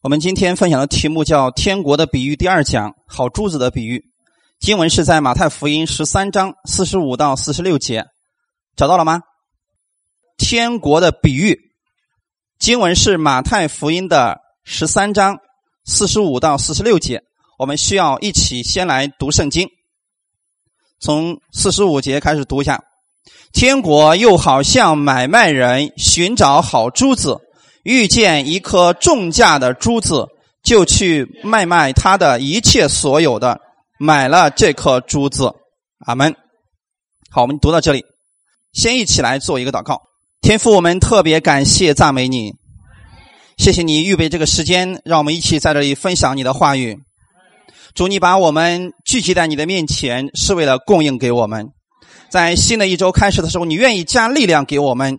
我们今天分享的题目叫“天国的比喻”第二讲，好珠子的比喻。经文是在马太福音十三章四十五到四十六节，找到了吗？天国的比喻，经文是马太福音的十三章四十五到四十六节。我们需要一起先来读圣经，从四十五节开始读一下。天国又好像买卖人寻找好珠子。遇见一颗重价的珠子，就去卖卖他的一切所有的，买了这颗珠子。阿门。好，我们读到这里，先一起来做一个祷告。天父，我们特别感谢赞美你，谢谢你预备这个时间，让我们一起在这里分享你的话语。主，你把我们聚集在你的面前，是为了供应给我们，在新的一周开始的时候，你愿意加力量给我们，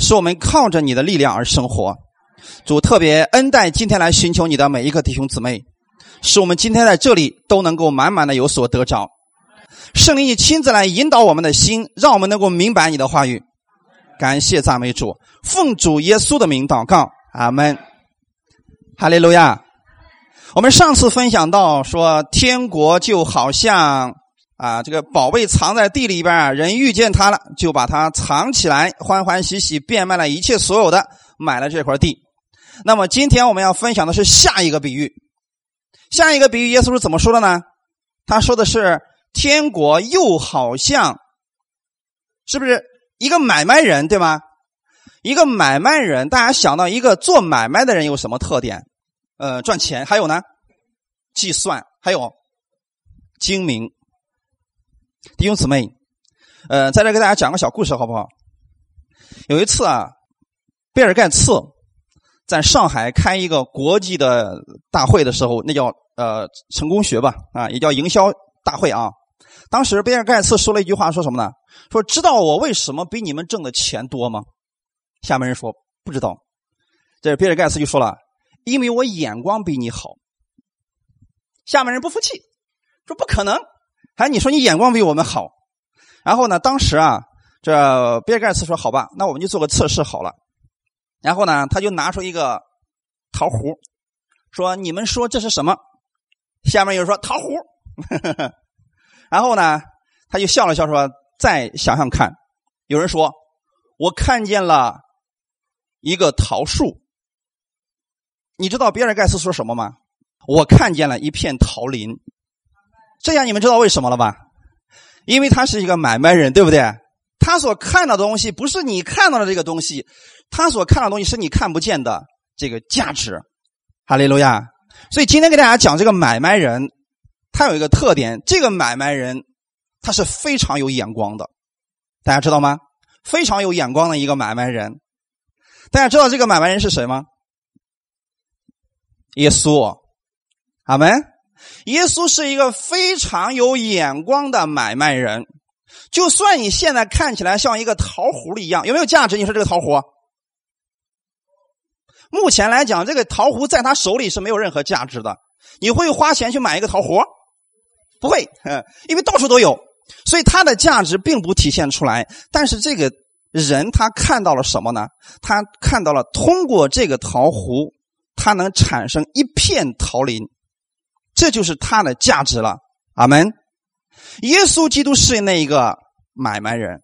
使我们靠着你的力量而生活。主特别恩待今天来寻求你的每一个弟兄姊妹，使我们今天在这里都能够满满的有所得着。圣灵，你亲自来引导我们的心，让我们能够明白你的话语。感谢赞美主，奉主耶稣的名祷告，阿门。哈利路亚。我们上次分享到说，天国就好像啊，这个宝贝藏在地里边人遇见它了，就把它藏起来，欢欢喜喜变卖了一切所有的，买了这块地。那么今天我们要分享的是下一个比喻，下一个比喻耶稣是怎么说的呢？他说的是天国又好像，是不是一个买卖人对吗？一个买卖人，大家想到一个做买卖的人有什么特点？呃，赚钱，还有呢，计算，还有精明。弟兄姊妹，呃，在这给大家讲个小故事好不好？有一次啊，比尔盖茨。在上海开一个国际的大会的时候，那叫呃成功学吧，啊，也叫营销大会啊。当时比尔盖茨说了一句话，说什么呢？说知道我为什么比你们挣的钱多吗？下面人说不知道。这比尔盖茨就说了，因为我眼光比你好。下面人不服气，说不可能，还你说你眼光比我们好。然后呢，当时啊，这比尔盖茨说好吧，那我们就做个测试好了。然后呢，他就拿出一个桃核，说：“你们说这是什么？”下面有人说：“桃核。”然后呢，他就笑了笑说：“再想想看。”有人说：“我看见了一个桃树。”你知道比尔盖茨说什么吗？我看见了一片桃林。这样你们知道为什么了吧？因为他是一个买卖人，对不对？他所看到的东西不是你看到的这个东西。他所看到的东西是你看不见的这个价值，哈利路亚。所以今天给大家讲这个买卖人，他有一个特点，这个买卖人他是非常有眼光的，大家知道吗？非常有眼光的一个买卖人。大家知道这个买卖人是谁吗？耶稣，阿门。耶稣是一个非常有眼光的买卖人。就算你现在看起来像一个桃核一样，有没有价值？你说这个桃核？目前来讲，这个桃核在他手里是没有任何价值的。你会花钱去买一个桃核？不会，因为到处都有，所以它的价值并不体现出来。但是这个人他看到了什么呢？他看到了通过这个桃核，他能产生一片桃林，这就是它的价值了。阿门。耶稣基督是那个买卖人。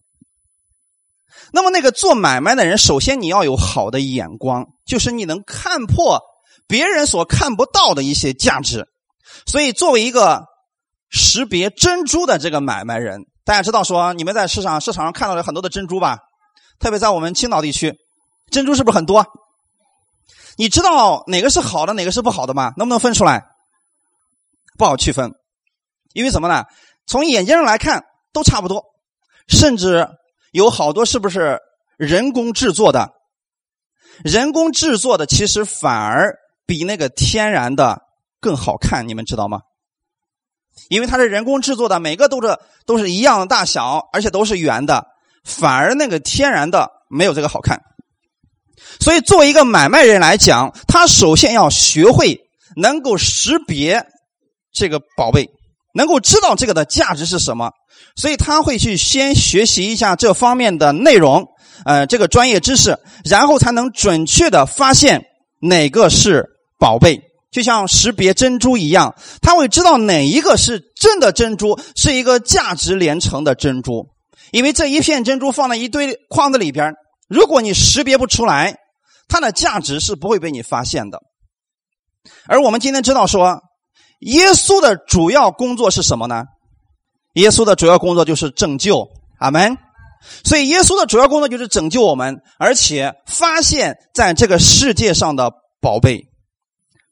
那么，那个做买卖的人，首先你要有好的眼光，就是你能看破别人所看不到的一些价值。所以，作为一个识别珍珠的这个买卖人，大家知道说，你们在市场市场上看到了很多的珍珠吧？特别在我们青岛地区，珍珠是不是很多？你知道哪个是好的，哪个是不好的吗？能不能分出来？不好区分，因为什么呢？从眼睛上来看都差不多，甚至。有好多是不是人工制作的？人工制作的其实反而比那个天然的更好看，你们知道吗？因为它是人工制作的，每个都是都是一样的大小，而且都是圆的，反而那个天然的没有这个好看。所以，作为一个买卖人来讲，他首先要学会能够识别这个宝贝。能够知道这个的价值是什么，所以他会去先学习一下这方面的内容，呃，这个专业知识，然后才能准确的发现哪个是宝贝，就像识别珍珠一样，他会知道哪一个是真的珍珠，是一个价值连城的珍珠。因为这一片珍珠放在一堆筐子里边，如果你识别不出来，它的价值是不会被你发现的。而我们今天知道说，耶稣的主要工作是什么呢？耶稣的主要工作就是拯救，阿门。所以耶稣的主要工作就是拯救我们，而且发现在这个世界上的宝贝。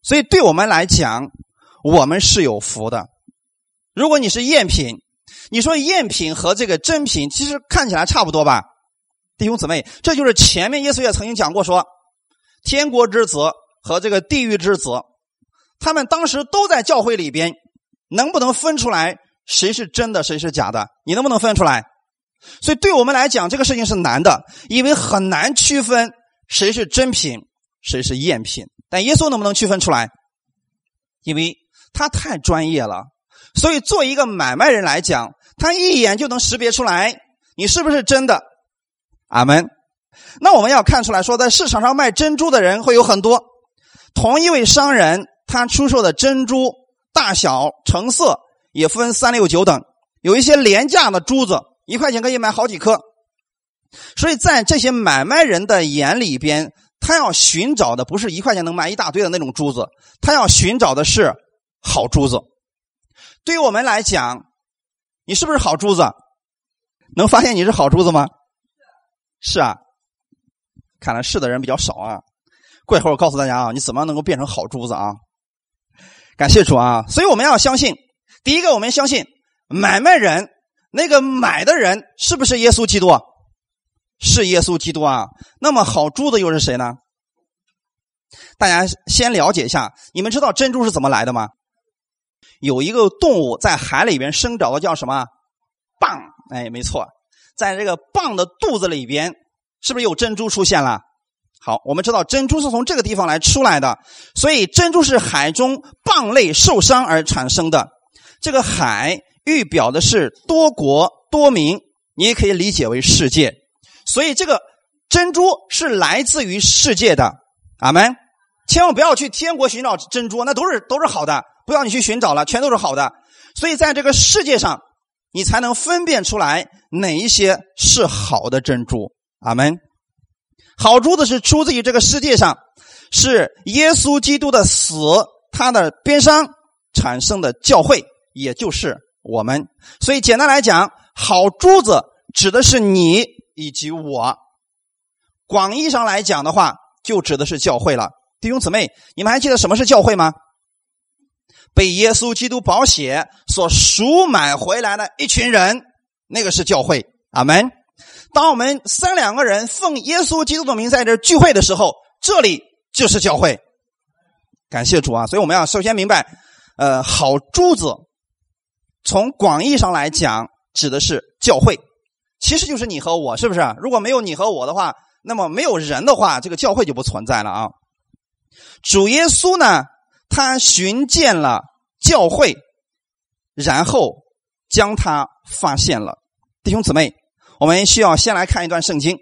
所以对我们来讲，我们是有福的。如果你是赝品，你说赝品和这个真品其实看起来差不多吧？弟兄姊妹，这就是前面耶稣也曾经讲过说，天国之子和这个地狱之子，他们当时都在教会里边，能不能分出来谁是真的，谁是假的？你能不能分出来？所以对我们来讲，这个事情是难的，因为很难区分谁是真品，谁是赝品。但耶稣能不能区分出来？因为他太专业了，所以做一个买卖人来讲，他一眼就能识别出来你是不是真的。阿门。那我们要看出来说，在市场上卖珍珠的人会有很多。同一位商人，他出售的珍珠大小、成色也分三六九等，有一些廉价的珠子。一块钱可以买好几颗，所以在这些买卖人的眼里边，他要寻找的不是一块钱能买一大堆的那种珠子，他要寻找的是好珠子。对于我们来讲，你是不是好珠子？能发现你是好珠子吗？是啊，看来是的人比较少啊。过一会儿我告诉大家啊，你怎么能够变成好珠子啊？感谢主啊！所以我们要相信，第一个，我们相信买卖人。那个买的人是不是耶稣基督？是耶稣基督啊。那么好珠子又是谁呢？大家先了解一下，你们知道珍珠是怎么来的吗？有一个动物在海里边生长的，叫什么？蚌。哎，没错，在这个蚌的肚子里边，是不是有珍珠出现了？好，我们知道珍珠是从这个地方来出来的，所以珍珠是海中蚌类受伤而产生的。这个海。预表的是多国多民，你也可以理解为世界。所以这个珍珠是来自于世界的，阿门。千万不要去天国寻找珍珠，那都是都是好的，不要你去寻找了，全都是好的。所以在这个世界上，你才能分辨出来哪一些是好的珍珠，阿门。好珠子是出自于这个世界上，是耶稣基督的死，他的边伤产生的教会，也就是。我们，所以简单来讲，好珠子指的是你以及我。广义上来讲的话，就指的是教会了。弟兄姊妹，你们还记得什么是教会吗？被耶稣基督宝血所赎买回来的一群人，那个是教会。阿门。当我们三两个人奉耶稣基督的名在这聚会的时候，这里就是教会。感谢主啊！所以我们要首先明白，呃，好珠子。从广义上来讲，指的是教会，其实就是你和我，是不是？如果没有你和我的话，那么没有人的话，这个教会就不存在了啊。主耶稣呢，他寻见了教会，然后将他发现了。弟兄姊妹，我们需要先来看一段圣经，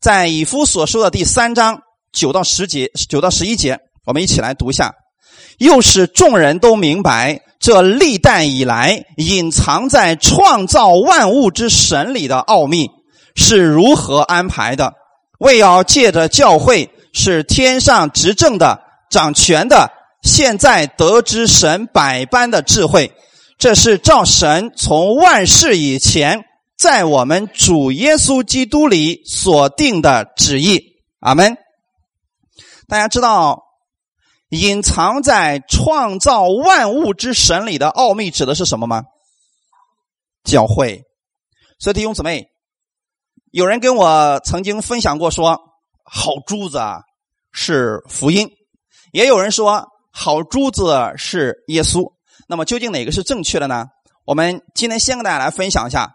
在以夫所说的第三章九到十节，九到十一节，我们一起来读一下。又使众人都明白。这历代以来隐藏在创造万物之神里的奥秘是如何安排的？为要借着教会是天上执政的、掌权的，现在得知神百般的智慧，这是照神从万事以前在我们主耶稣基督里所定的旨意。阿门。大家知道。隐藏在创造万物之神里的奥秘指的是什么吗？教会。所以弟兄姊妹，有人跟我曾经分享过说，好珠子啊是福音，也有人说好珠子是耶稣。那么究竟哪个是正确的呢？我们今天先跟大家来分享一下。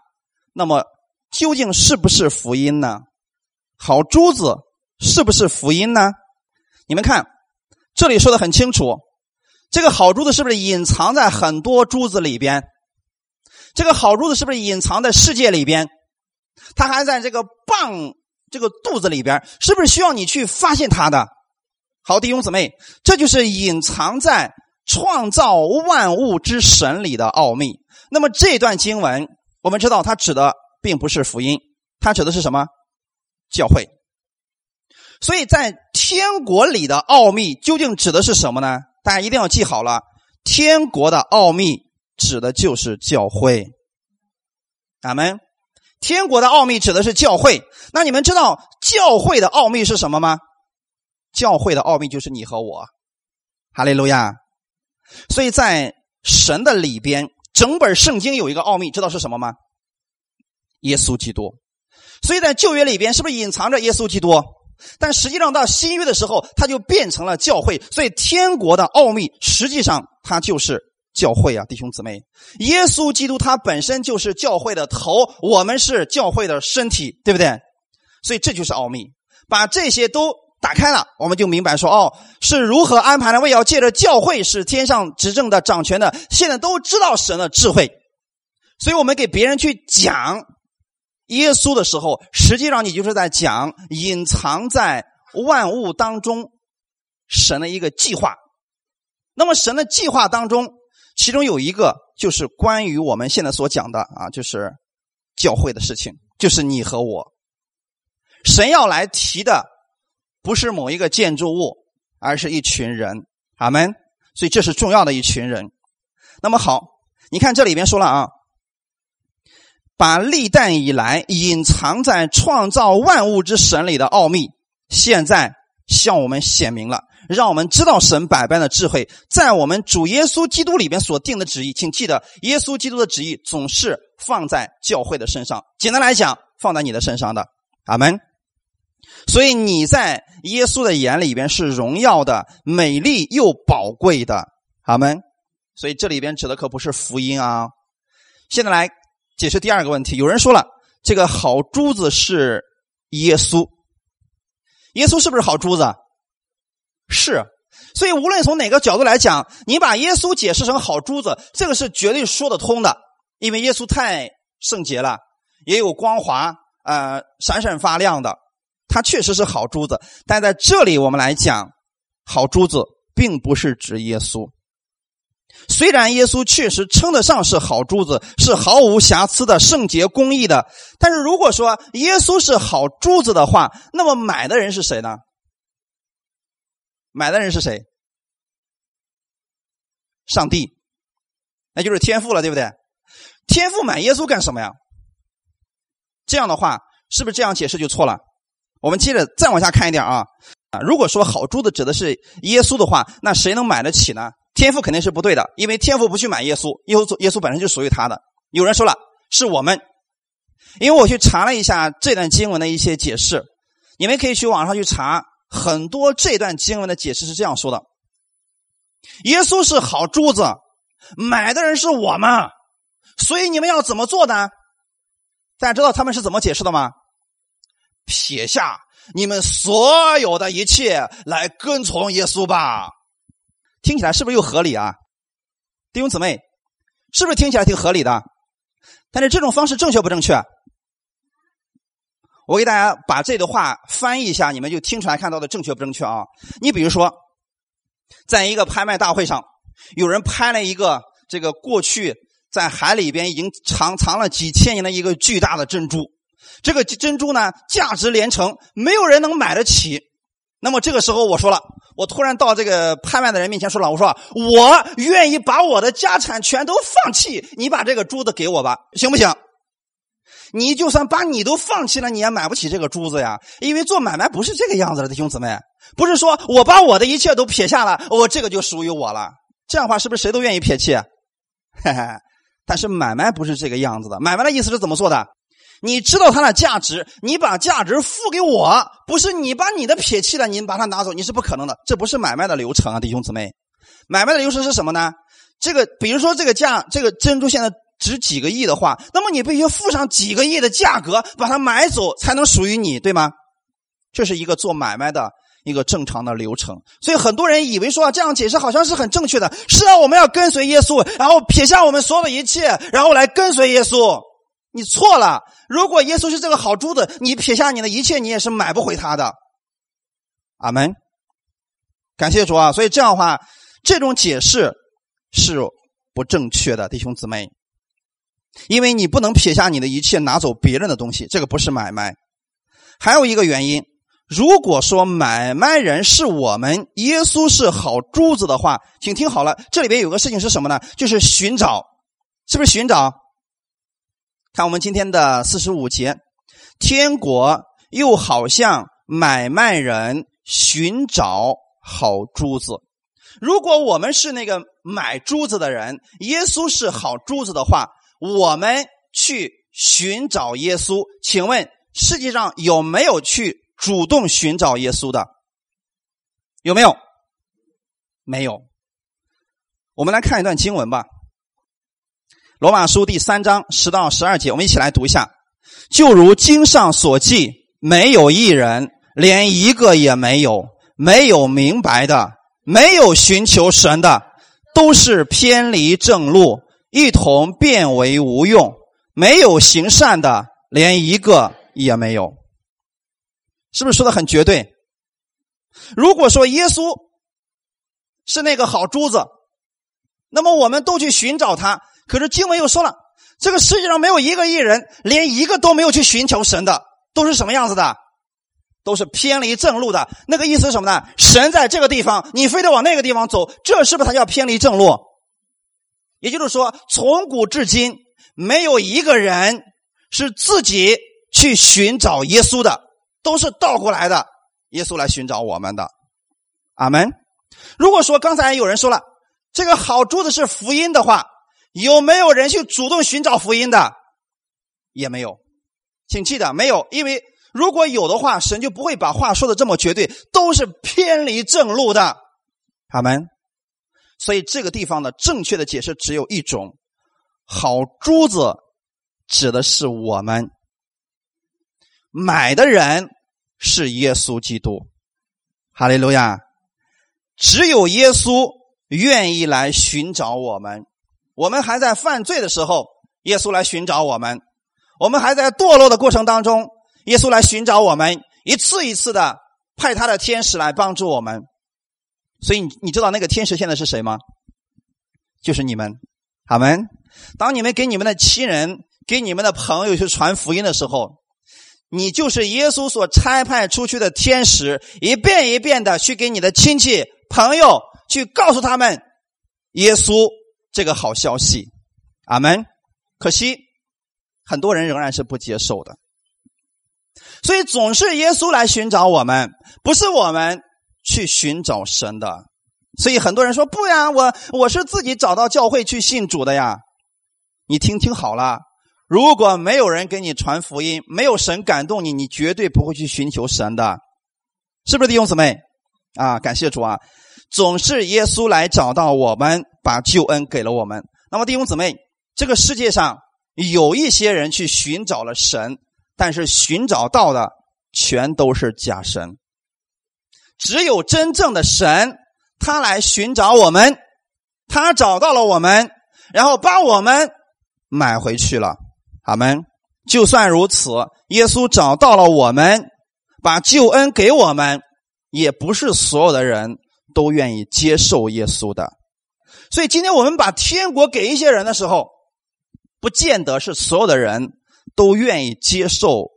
那么究竟是不是福音呢？好珠子是不是福音呢？你们看。这里说的很清楚，这个好珠子是不是隐藏在很多珠子里边？这个好珠子是不是隐藏在世界里边？它还在这个蚌这个肚子里边，是不是需要你去发现它的？好，弟兄姊妹，这就是隐藏在创造万物之神里的奥秘。那么这段经文，我们知道它指的并不是福音，它指的是什么？教会。所以在天国里的奥秘究竟指的是什么呢？大家一定要记好了，天国的奥秘指的就是教会。咱们天国的奥秘指的是教会。那你们知道教会的奥秘是什么吗？教会的奥秘就是你和我。哈利路亚。所以在神的里边，整本圣经有一个奥秘，知道是什么吗？耶稣基督。所以在旧约里边，是不是隐藏着耶稣基督？但实际上到新约的时候，它就变成了教会。所以天国的奥秘，实际上它就是教会啊，弟兄姊妹。耶稣基督他本身就是教会的头，我们是教会的身体，对不对？所以这就是奥秘。把这些都打开了，我们就明白说，哦，是如何安排的？为要借着教会是天上执政的、掌权的，现在都知道神的智慧。所以我们给别人去讲。耶稣的时候，实际上你就是在讲隐藏在万物当中神的一个计划。那么神的计划当中，其中有一个就是关于我们现在所讲的啊，就是教会的事情，就是你和我。神要来提的不是某一个建筑物，而是一群人。阿门。所以这是重要的一群人。那么好，你看这里边说了啊。把历代以来隐藏在创造万物之神里的奥秘，现在向我们显明了，让我们知道神百般的智慧在我们主耶稣基督里边所定的旨意。请记得，耶稣基督的旨意总是放在教会的身上。简单来讲，放在你的身上的。阿门。所以你在耶稣的眼里边是荣耀的、美丽又宝贵的。阿门。所以这里边指的可不是福音啊。现在来。解释第二个问题，有人说了，这个好珠子是耶稣，耶稣是不是好珠子？是，所以无论从哪个角度来讲，你把耶稣解释成好珠子，这个是绝对说得通的，因为耶稣太圣洁了，也有光滑，呃，闪闪发亮的，他确实是好珠子。但在这里我们来讲，好珠子并不是指耶稣。虽然耶稣确实称得上是好珠子，是毫无瑕疵的圣洁公义的，但是如果说耶稣是好珠子的话，那么买的人是谁呢？买的人是谁？上帝，那就是天父了，对不对？天父买耶稣干什么呀？这样的话，是不是这样解释就错了？我们接着再往下看一点啊啊！如果说好珠子指的是耶稣的话，那谁能买得起呢？天赋肯定是不对的，因为天赋不去买耶稣，耶稣耶稣本身就属于他的。有人说了，是我们，因为我去查了一下这段经文的一些解释，你们可以去网上去查，很多这段经文的解释是这样说的：耶稣是好珠子，买的人是我们，所以你们要怎么做呢？大家知道他们是怎么解释的吗？撇下你们所有的一切来跟从耶稣吧。听起来是不是又合理啊，弟兄姊妹，是不是听起来挺合理的？但是这种方式正确不正确？我给大家把这段话翻译一下，你们就听出来看到的正确不正确啊？你比如说，在一个拍卖大会上，有人拍了一个这个过去在海里边已经藏藏了几千年的一个巨大的珍珠，这个珍珠呢价值连城，没有人能买得起。那么这个时候我说了。我突然到这个拍卖的人面前说了：“我说我愿意把我的家产全都放弃，你把这个珠子给我吧，行不行？你就算把你都放弃了，你也买不起这个珠子呀。因为做买卖不是这个样子的，弟兄姊妹，不是说我把我的一切都撇下了，我这个就属于我了。这样的话，是不是谁都愿意撇弃？嘿嘿，但是买卖不是这个样子的，买卖的意思是怎么做的？”你知道它的价值，你把价值付给我，不是你把你的撇弃了，你把它拿走，你是不可能的，这不是买卖的流程啊，弟兄姊妹。买卖的流程是什么呢？这个，比如说这个价，这个珍珠现在值几个亿的话，那么你必须付上几个亿的价格把它买走，才能属于你，对吗？这是一个做买卖的一个正常的流程。所以很多人以为说这样解释好像是很正确的，是啊，我们要跟随耶稣，然后撇下我们所有的一切，然后来跟随耶稣。你错了。如果耶稣是这个好珠子，你撇下你的一切，你也是买不回他的。阿门。感谢主啊！所以这样的话，这种解释是不正确的，弟兄姊妹。因为你不能撇下你的一切拿走别人的东西，这个不是买卖。还有一个原因，如果说买卖人是我们，耶稣是好珠子的话，请听好了，这里边有个事情是什么呢？就是寻找，是不是寻找？看我们今天的四十五节，天国又好像买卖人寻找好珠子。如果我们是那个买珠子的人，耶稣是好珠子的话。我们去寻找耶稣，请问世界上有没有去主动寻找耶稣的？有没有？没有。我们来看一段经文吧，《罗马书》第三章十到十二节，我们一起来读一下。就如经上所记，没有一人，连一个也没有，没有明白的，没有寻求神的，都是偏离正路。一同变为无用，没有行善的，连一个也没有。是不是说的很绝对？如果说耶稣是那个好珠子，那么我们都去寻找他。可是经文又说了，这个世界上没有一个艺人，连一个都没有去寻求神的，都是什么样子的？都是偏离正路的。那个意思是什么呢？神在这个地方，你非得往那个地方走，这是不是才叫偏离正路？也就是说，从古至今，没有一个人是自己去寻找耶稣的，都是倒过来的，耶稣来寻找我们的。阿门。如果说刚才有人说了，这个好珠子是福音的话，有没有人去主动寻找福音的？也没有，请记得没有，因为如果有的话，神就不会把话说的这么绝对，都是偏离正路的。阿门。所以这个地方的正确的解释只有一种：好珠子指的是我们买的人是耶稣基督，哈利路亚！只有耶稣愿意来寻找我们。我们还在犯罪的时候，耶稣来寻找我们；我们还在堕落的过程当中，耶稣来寻找我们，一次一次的派他的天使来帮助我们。所以你你知道那个天使现在是谁吗？就是你们，好们。当你们给你们的亲人、给你们的朋友去传福音的时候，你就是耶稣所差派出去的天使，一遍一遍的去给你的亲戚、朋友去告诉他们耶稣这个好消息。阿门。可惜很多人仍然是不接受的，所以总是耶稣来寻找我们，不是我们。去寻找神的，所以很多人说不呀，我我是自己找到教会去信主的呀。你听听好了，如果没有人给你传福音，没有神感动你，你绝对不会去寻求神的，是不是弟兄姊妹？啊，感谢主啊！总是耶稣来找到我们，把救恩给了我们。那么弟兄姊妹，这个世界上有一些人去寻找了神，但是寻找到的全都是假神。只有真正的神，他来寻找我们，他找到了我们，然后把我们买回去了。阿门。就算如此，耶稣找到了我们，把救恩给我们，也不是所有的人都愿意接受耶稣的。所以，今天我们把天国给一些人的时候，不见得是所有的人都愿意接受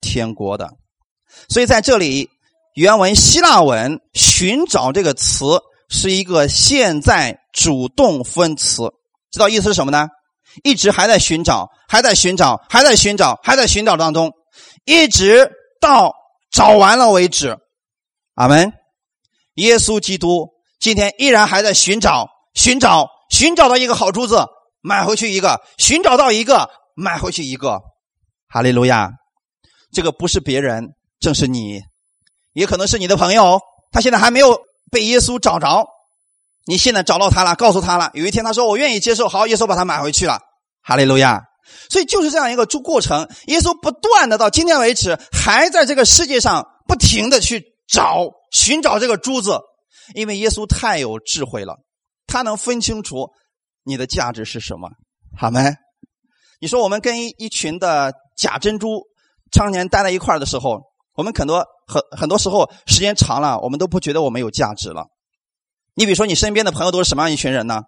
天国的。所以，在这里。原文希腊文“寻找”这个词是一个现在主动分词，知道意思是什么呢？一直还在寻找，还在寻找，还在寻找，还在寻找当中，一直到找完了为止。阿门。耶稣基督今天依然还在寻找，寻找，寻找到一个好珠子，买回去一个；寻找到一个，买回去一个。哈利路亚！这个不是别人，正是你。也可能是你的朋友，他现在还没有被耶稣找着，你现在找到他了，告诉他了。有一天他说：“我愿意接受。”好，耶稣把他买回去了。哈利路亚！所以就是这样一个过程。耶稣不断的到今天为止，还在这个世界上不停的去找、寻找这个珠子，因为耶稣太有智慧了，他能分清楚你的价值是什么。好没？你说我们跟一群的假珍珠常年待在一块的时候，我们很多。很很多时候，时间长了，我们都不觉得我们有价值了。你比如说，你身边的朋友都是什么样一群人呢？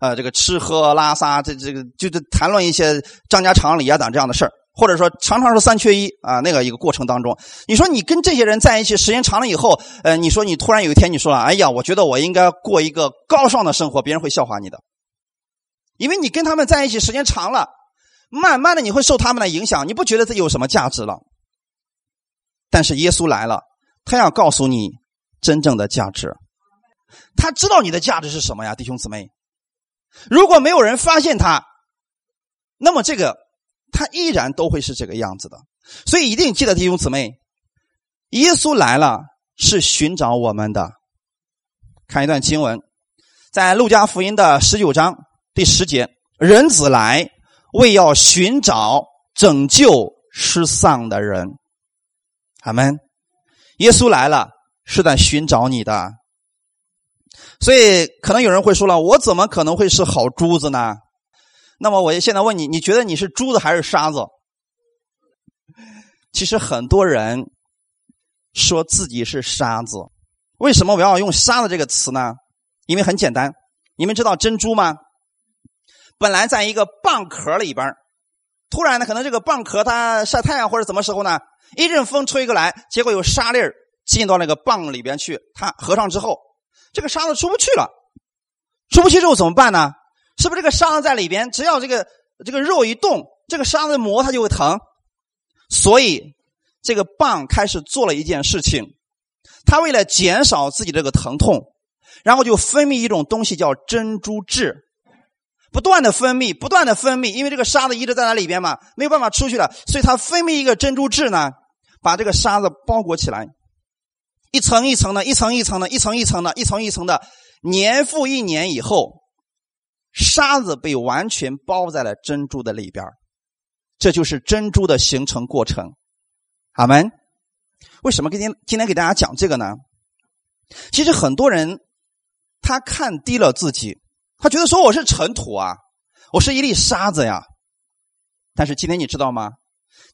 呃，这个吃喝拉撒，这这个就是谈论一些张家长里啊等这样的事儿，或者说常常是三缺一啊那个一个过程当中，你说你跟这些人在一起时间长了以后，呃，你说你突然有一天你说了，哎呀，我觉得我应该过一个高尚的生活，别人会笑话你的，因为你跟他们在一起时间长了，慢慢的你会受他们的影响，你不觉得这有什么价值了。但是耶稣来了，他要告诉你真正的价值，他知道你的价值是什么呀，弟兄姊妹。如果没有人发现他，那么这个他依然都会是这个样子的。所以一定记得弟兄姊妹，耶稣来了是寻找我们的。看一段经文，在路加福音的十九章第十节：“人子来，为要寻找拯救失丧的人。”阿门。耶稣来了是在寻找你的。所以，可能有人会说了：“我怎么可能会是好珠子呢？”那么，我现在问你：你觉得你是珠子还是沙子？其实，很多人说自己是沙子。为什么我要用“沙子”这个词呢？因为很简单，你们知道珍珠吗？本来在一个蚌壳里边，突然呢，可能这个蚌壳它晒太阳或者怎么时候呢，一阵风吹过来，结果有沙粒进到那个蚌里边去，它合上之后。这个沙子出不去了，出不去之后怎么办呢？是不是这个沙子在里边？只要这个这个肉一动，这个沙子磨它就会疼。所以这个蚌开始做了一件事情，它为了减少自己这个疼痛，然后就分泌一种东西叫珍珠质，不断的分泌，不断的分泌，因为这个沙子一直在那里边嘛，没有办法出去了，所以它分泌一个珍珠质呢，把这个沙子包裹起来。一层一层的，一层一层的，一层一层的，一层一层的，年复一年以后，沙子被完全包在了珍珠的里边这就是珍珠的形成过程。阿门。为什么今天今天给大家讲这个呢？其实很多人他看低了自己，他觉得说我是尘土啊，我是一粒沙子呀。但是今天你知道吗？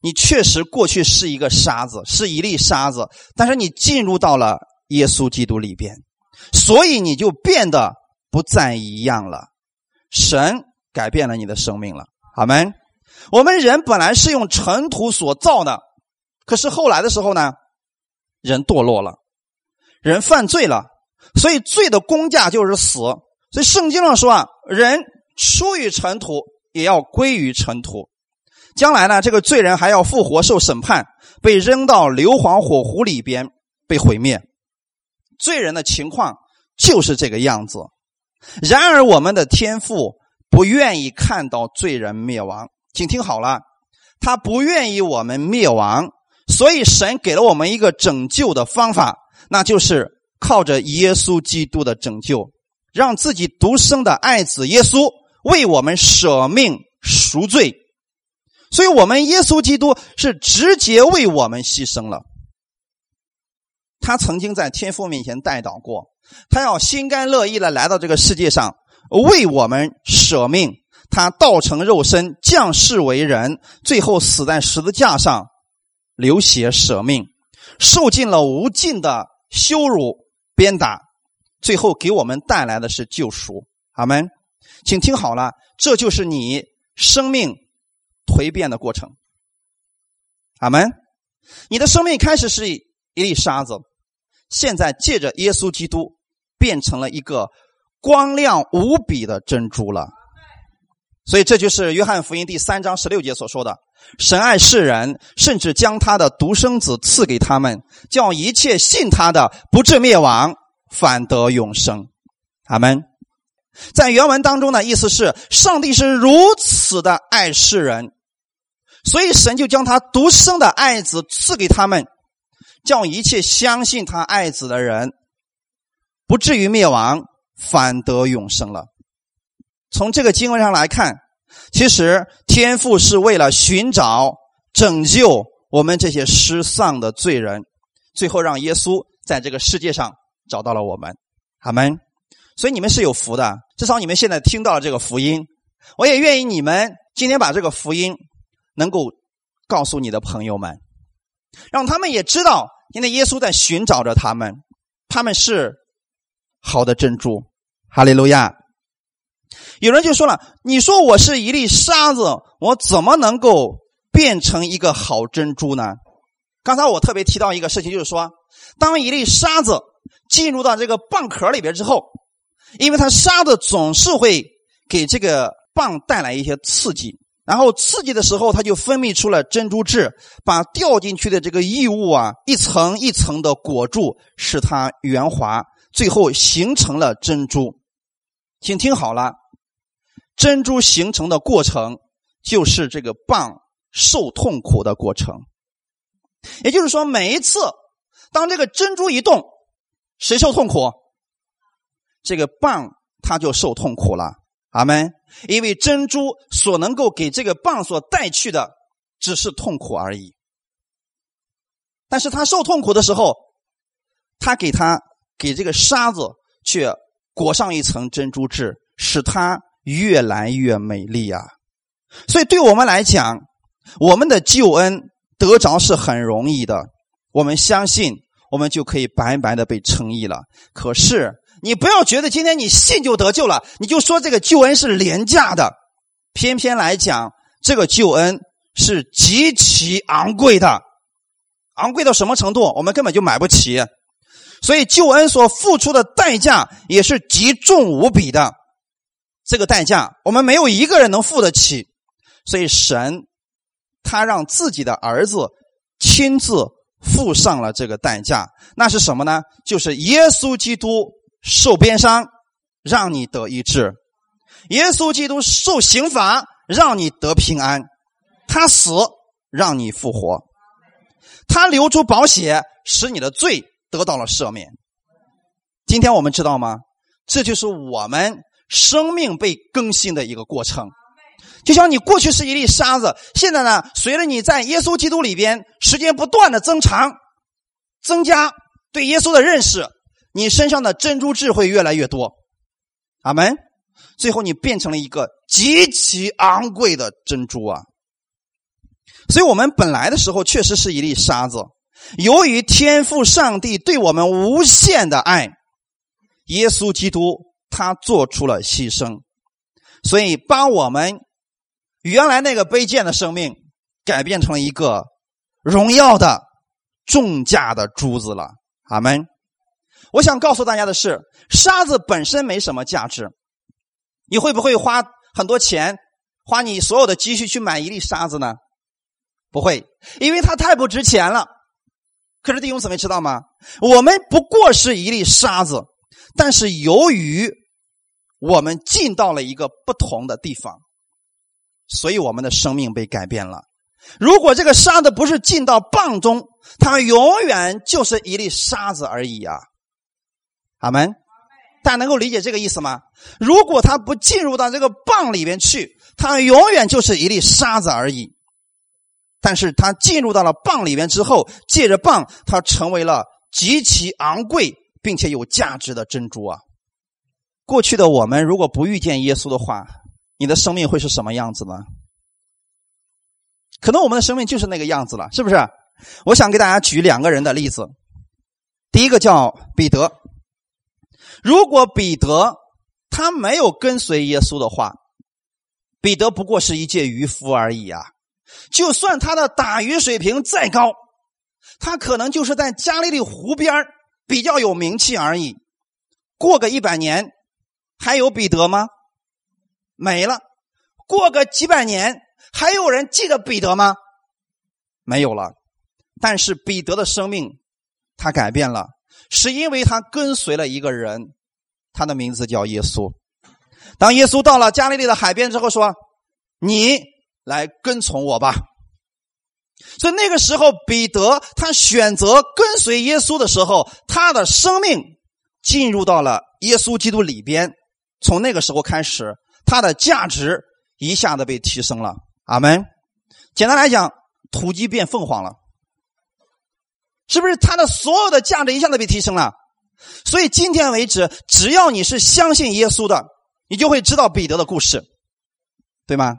你确实过去是一个沙子，是一粒沙子，但是你进入到了耶稣基督里边，所以你就变得不再一样了。神改变了你的生命了，好门。我们人本来是用尘土所造的，可是后来的时候呢，人堕落了，人犯罪了，所以罪的工价就是死。所以圣经上说啊，人出于尘土，也要归于尘土。将来呢，这个罪人还要复活受审判，被扔到硫磺火湖里边被毁灭。罪人的情况就是这个样子。然而，我们的天父不愿意看到罪人灭亡，请听好了，他不愿意我们灭亡，所以神给了我们一个拯救的方法，那就是靠着耶稣基督的拯救，让自己独生的爱子耶稣为我们舍命赎罪。所以，我们耶稣基督是直接为我们牺牲了。他曾经在天父面前代祷过，他要心甘乐意的来到这个世界上，为我们舍命。他道成肉身，降世为人，最后死在十字架上，流血舍命，受尽了无尽的羞辱、鞭打，最后给我们带来的是救赎。阿门，请听好了，这就是你生命。蜕变的过程，阿门。你的生命开始是一粒沙子，现在借着耶稣基督变成了一个光亮无比的珍珠了。所以这就是约翰福音第三章十六节所说的：“神爱世人，甚至将他的独生子赐给他们，叫一切信他的不至灭亡，反得永生。”阿门。在原文当中呢，意思是上帝是如此的爱世人。所以神就将他独生的爱子赐给他们，叫一切相信他爱子的人，不至于灭亡，反得永生了。从这个经文上来看，其实天父是为了寻找、拯救我们这些失丧的罪人，最后让耶稣在这个世界上找到了我们。阿门。所以你们是有福的，至少你们现在听到了这个福音。我也愿意你们今天把这个福音。能够告诉你的朋友们，让他们也知道，现在耶稣在寻找着他们，他们是好的珍珠。哈利路亚。有人就说了：“你说我是一粒沙子，我怎么能够变成一个好珍珠呢？”刚才我特别提到一个事情，就是说，当一粒沙子进入到这个蚌壳里边之后，因为它沙子总是会给这个蚌带来一些刺激，然后刺激的时候，它就分泌出了珍珠质，把掉进去的这个异物啊一层一层的裹住，使它圆滑，最后形成了珍珠。请听好了。珍珠形成的过程，就是这个蚌受痛苦的过程。也就是说，每一次当这个珍珠一动，谁受痛苦？这个蚌它就受痛苦了。阿门。因为珍珠所能够给这个蚌所带去的，只是痛苦而已。但是它受痛苦的时候，它给它给这个沙子却裹上一层珍珠质，使它。越来越美丽呀！所以对我们来讲，我们的救恩得着是很容易的。我们相信，我们就可以白白的被称义了。可是，你不要觉得今天你信就得救了，你就说这个救恩是廉价的。偏偏来讲，这个救恩是极其昂贵的，昂贵到什么程度？我们根本就买不起。所以，救恩所付出的代价也是极重无比的。这个代价，我们没有一个人能付得起，所以神他让自己的儿子亲自付上了这个代价。那是什么呢？就是耶稣基督受鞭伤，让你得医治；耶稣基督受刑罚，让你得平安；他死，让你复活；他流出宝血，使你的罪得到了赦免。今天我们知道吗？这就是我们。生命被更新的一个过程，就像你过去是一粒沙子，现在呢，随着你在耶稣基督里边时间不断的增长、增加对耶稣的认识，你身上的珍珠智慧越来越多。阿门。最后你变成了一个极其昂贵的珍珠啊！所以我们本来的时候确实是一粒沙子，由于天赋上帝对我们无限的爱，耶稣基督。他做出了牺牲，所以把我们原来那个卑贱的生命改变成了一个荣耀的重价的珠子了。阿门。我想告诉大家的是，沙子本身没什么价值，你会不会花很多钱，花你所有的积蓄去买一粒沙子呢？不会，因为它太不值钱了。可是弟兄姊妹知道吗？我们不过是一粒沙子，但是由于我们进到了一个不同的地方，所以我们的生命被改变了。如果这个沙子不是进到蚌中，它永远就是一粒沙子而已啊！阿门。大家能够理解这个意思吗？如果它不进入到这个蚌里边去，它永远就是一粒沙子而已。但是它进入到了蚌里面之后，借着蚌，它成为了极其昂贵并且有价值的珍珠啊！过去的我们如果不遇见耶稣的话，你的生命会是什么样子呢？可能我们的生命就是那个样子了，是不是？我想给大家举两个人的例子。第一个叫彼得。如果彼得他没有跟随耶稣的话，彼得不过是一介渔夫而已啊！就算他的打鱼水平再高，他可能就是在加利利湖边比较有名气而已。过个一百年。还有彼得吗？没了。过个几百年，还有人记得彼得吗？没有了。但是彼得的生命他改变了，是因为他跟随了一个人，他的名字叫耶稣。当耶稣到了加利利的海边之后，说：“你来跟从我吧。”所以那个时候，彼得他选择跟随耶稣的时候，他的生命进入到了耶稣基督里边。从那个时候开始，他的价值一下子被提升了。阿门。简单来讲，土鸡变凤凰了，是不是？他的所有的价值一下子被提升了。所以今天为止，只要你是相信耶稣的，你就会知道彼得的故事，对吗？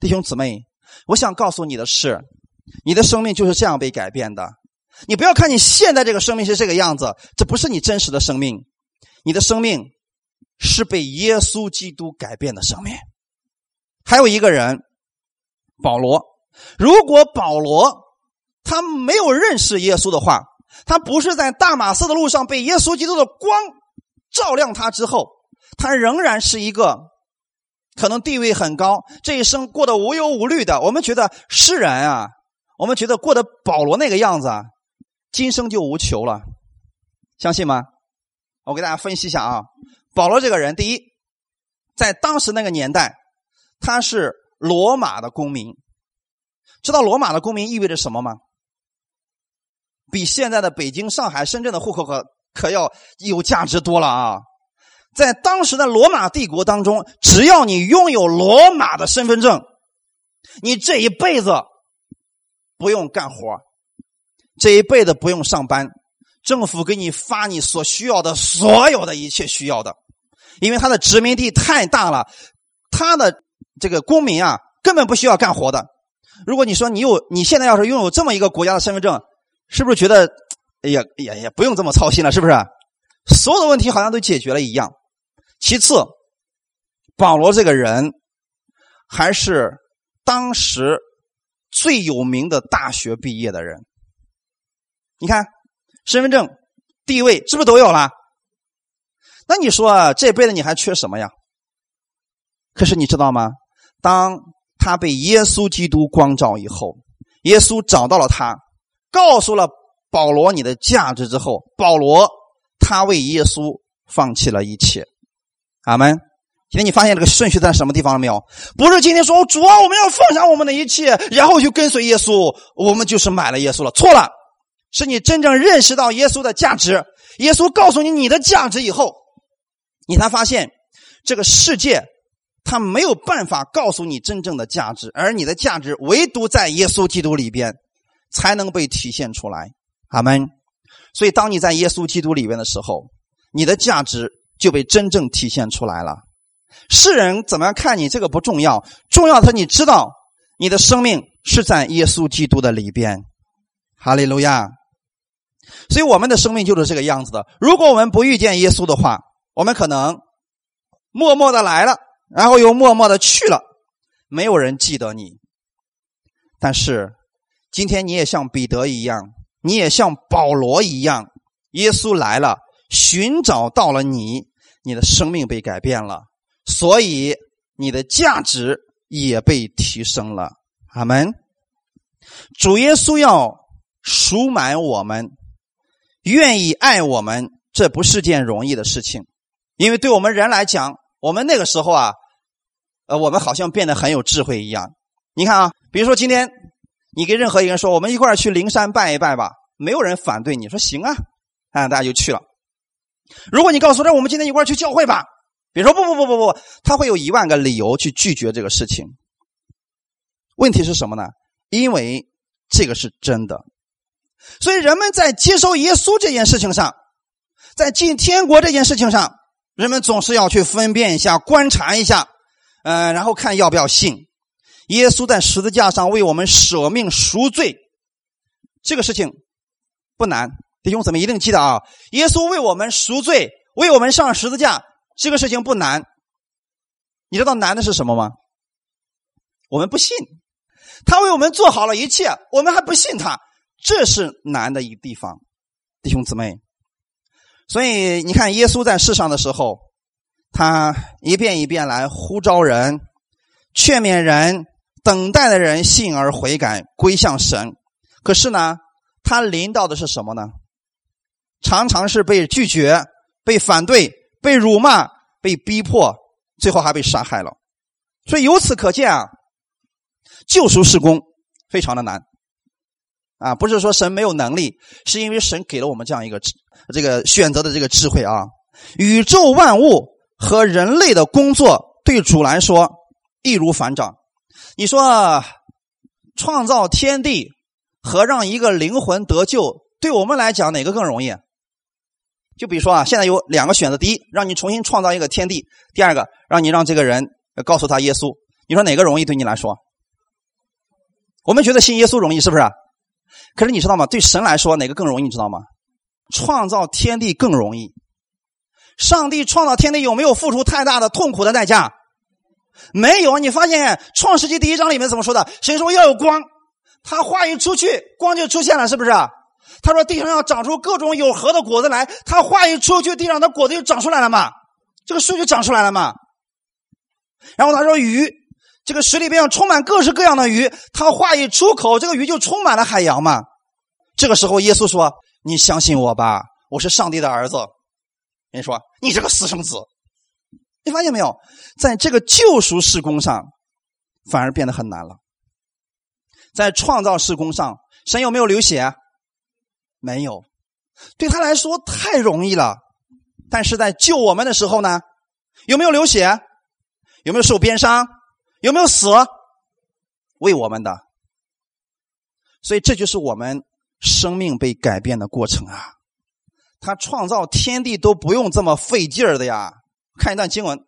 弟兄姊妹，我想告诉你的是，你的生命就是这样被改变的。你不要看你现在这个生命是这个样子，这不是你真实的生命。你的生命是被耶稣基督改变的生命。还有一个人，保罗。如果保罗他没有认识耶稣的话，他不是在大马色的路上被耶稣基督的光照亮他之后，他仍然是一个可能地位很高、这一生过得无忧无虑的。我们觉得世人啊，我们觉得过得保罗那个样子啊，今生就无求了，相信吗？我给大家分析一下啊，保罗这个人，第一，在当时那个年代，他是罗马的公民。知道罗马的公民意味着什么吗？比现在的北京、上海、深圳的户口可可要有价值多了啊！在当时的罗马帝国当中，只要你拥有罗马的身份证，你这一辈子不用干活，这一辈子不用上班，政府给你发你所需要的所有的一切需要的，因为他的殖民地太大了，他的这个公民啊根本不需要干活的。如果你说你有，你现在要是拥有这么一个国家的身份证，是不是觉得，也，也也不用这么操心了，是不是？所有的问题好像都解决了一样。其次，保罗这个人还是当时最有名的大学毕业的人。你看，身份证、地位是不是都有了？那你说这辈子你还缺什么呀？可是你知道吗？当他被耶稣基督光照以后，耶稣找到了他，告诉了保罗你的价值之后，保罗他为耶稣放弃了一切。阿门。今天你发现这个顺序在什么地方了没有？不是今天说主啊，我们要放下我们的一切，然后去跟随耶稣，我们就是买了耶稣了。错了，是你真正认识到耶稣的价值，耶稣告诉你你的价值以后，你才发现这个世界。他没有办法告诉你真正的价值，而你的价值唯独在耶稣基督里边才能被体现出来。阿门。所以，当你在耶稣基督里边的时候，你的价值就被真正体现出来了。世人怎么样看你这个不重要，重要的是你知道你的生命是在耶稣基督的里边。哈利路亚。所以，我们的生命就是这个样子的。如果我们不遇见耶稣的话，我们可能默默的来了。然后又默默的去了，没有人记得你。但是今天你也像彼得一样，你也像保罗一样，耶稣来了，寻找到了你，你的生命被改变了，所以你的价值也被提升了。阿门。主耶稣要赎买我们，愿意爱我们，这不是件容易的事情，因为对我们人来讲。我们那个时候啊，呃，我们好像变得很有智慧一样。你看啊，比如说今天你跟任何一个人说，我们一块儿去灵山拜一拜吧，没有人反对。你说行啊，啊，大家就去了。如果你告诉他，我们今天一块去教会吧，比如说不不不不不，他会有一万个理由去拒绝这个事情。问题是什么呢？因为这个是真的，所以人们在接受耶稣这件事情上，在进天国这件事情上。人们总是要去分辨一下、观察一下，嗯，然后看要不要信。耶稣在十字架上为我们舍命赎罪，这个事情不难，弟兄姊妹一定记得啊！耶稣为我们赎罪，为我们上十字架，这个事情不难。你知道难的是什么吗？我们不信，他为我们做好了一切，我们还不信他，这是难的一个地方，弟兄姊妹。所以你看，耶稣在世上的时候，他一遍一遍来呼召人、劝勉人、等待的人信而悔改、归向神。可是呢，他临到的是什么呢？常常是被拒绝、被反对、被辱骂、被逼迫，最后还被杀害了。所以由此可见啊，救赎事工非常的难。啊，不是说神没有能力，是因为神给了我们这样一个这个选择的这个智慧啊。宇宙万物和人类的工作对主来说易如反掌。你说创造天地和让一个灵魂得救，对我们来讲哪个更容易？就比如说啊，现在有两个选择：第一，让你重新创造一个天地；第二个，让你让这个人告诉他耶稣。你说哪个容易？对你来说，我们觉得信耶稣容易，是不是？可是你知道吗？对神来说，哪个更容易？你知道吗？创造天地更容易。上帝创造天地有没有付出太大的痛苦的代价？没有。你发现《创世纪》第一章里面怎么说的？神说要有光，他话一出去，光就出现了，是不是？他说地上要长出各种有核的果子来，他话一出去，地上的果子就长出来了嘛，这个树就长出来了嘛。然后他说鱼，这个水里边要充满各式各样的鱼，他话一出口，这个鱼就充满了海洋嘛。这个时候，耶稣说：“你相信我吧，我是上帝的儿子。”人说：“你这个私生子。”你发现没有，在这个救赎事工上，反而变得很难了。在创造事工上，神有没有流血？没有，对他来说太容易了。但是在救我们的时候呢，有没有流血？有没有受鞭伤？有没有死？为我们的。所以这就是我们。生命被改变的过程啊，他创造天地都不用这么费劲儿的呀。看一段经文，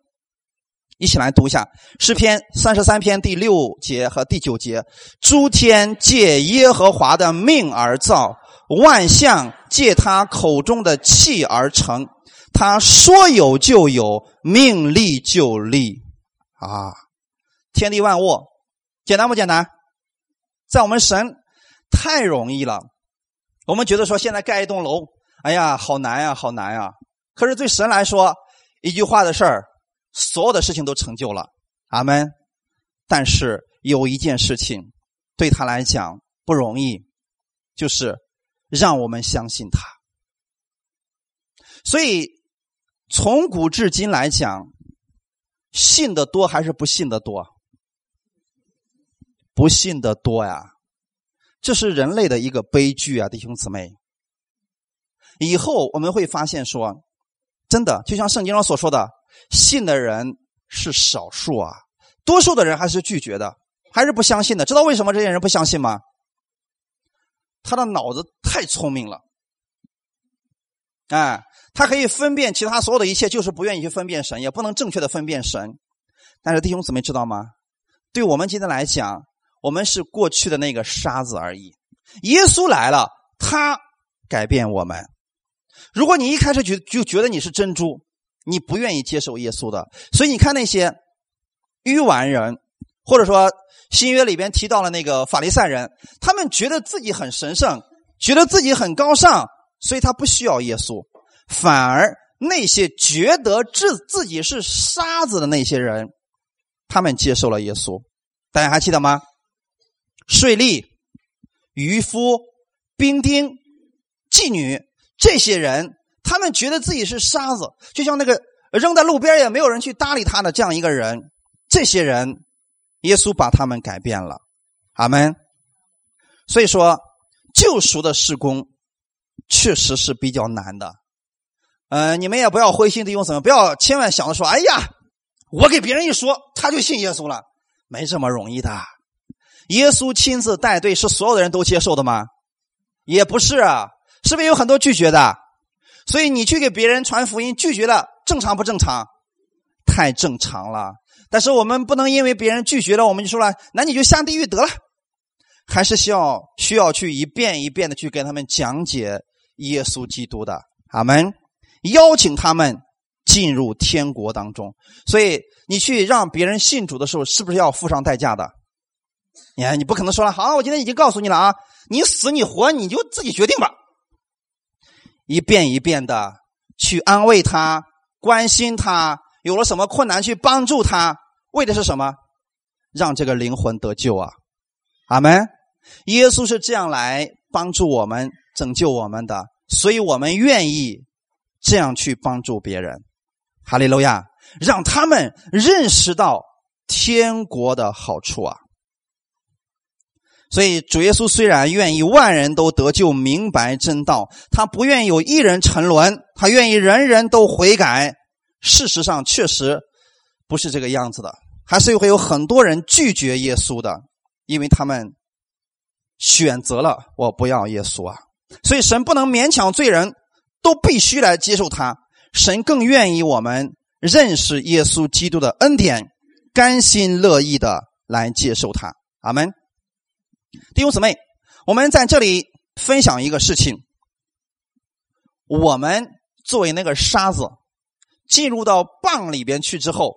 一起来读一下诗篇三十三篇第六节和第九节：诸天借耶和华的命而造，万象借他口中的气而成。他说有就有，命立就立。啊，天地万物，简单不简单？在我们神太容易了。我们觉得说现在盖一栋楼，哎呀，好难呀，好难呀。可是对神来说，一句话的事儿，所有的事情都成就了。阿门。但是有一件事情对他来讲不容易，就是让我们相信他。所以从古至今来讲，信的多还是不信的多？不信的多呀。这是人类的一个悲剧啊，弟兄姊妹。以后我们会发现说，真的就像圣经上所说的，信的人是少数啊，多数的人还是拒绝的，还是不相信的。知道为什么这些人不相信吗？他的脑子太聪明了，哎，他可以分辨其他所有的一切，就是不愿意去分辨神，也不能正确的分辨神。但是弟兄姊妹知道吗？对我们今天来讲。我们是过去的那个沙子而已。耶稣来了，他改变我们。如果你一开始就就觉得你是珍珠，你不愿意接受耶稣的。所以你看那些愚顽人，或者说新约里边提到了那个法利赛人，他们觉得自己很神圣，觉得自己很高尚，所以他不需要耶稣。反而那些觉得自自己是沙子的那些人，他们接受了耶稣。大家还记得吗？税吏、渔夫、兵丁、妓女，这些人，他们觉得自己是沙子，就像那个扔在路边也没有人去搭理他的这样一个人。这些人，耶稣把他们改变了。阿门。所以说，救赎的施工确实是比较难的。嗯，你们也不要灰心的用什么，不要千万想着说，哎呀，我给别人一说，他就信耶稣了，没这么容易的。耶稣亲自带队，是所有的人都接受的吗？也不是啊，是不是有很多拒绝的？所以你去给别人传福音，拒绝了，正常不正常？太正常了。但是我们不能因为别人拒绝了，我们就说了，那你就下地狱得了。还是需要需要去一遍一遍的去给他们讲解耶稣基督的。阿门。邀请他们进入天国当中。所以你去让别人信主的时候，是不是要付上代价的？你看，你不可能说了，好，我今天已经告诉你了啊，你死你活你就自己决定吧。一遍一遍的去安慰他、关心他，有了什么困难去帮助他，为的是什么？让这个灵魂得救啊！阿门。耶稣是这样来帮助我们、拯救我们的，所以我们愿意这样去帮助别人。哈利路亚，让他们认识到天国的好处啊！所以，主耶稣虽然愿意万人都得救、明白真道，他不愿意有一人沉沦，他愿意人人都悔改。事实上，确实不是这个样子的，还是会有很多人拒绝耶稣的，因为他们选择了我不要耶稣啊。所以，神不能勉强罪人都必须来接受他，神更愿意我们认识耶稣基督的恩典，甘心乐意的来接受他。阿门。弟兄姊妹，我们在这里分享一个事情：我们作为那个沙子，进入到蚌里边去之后，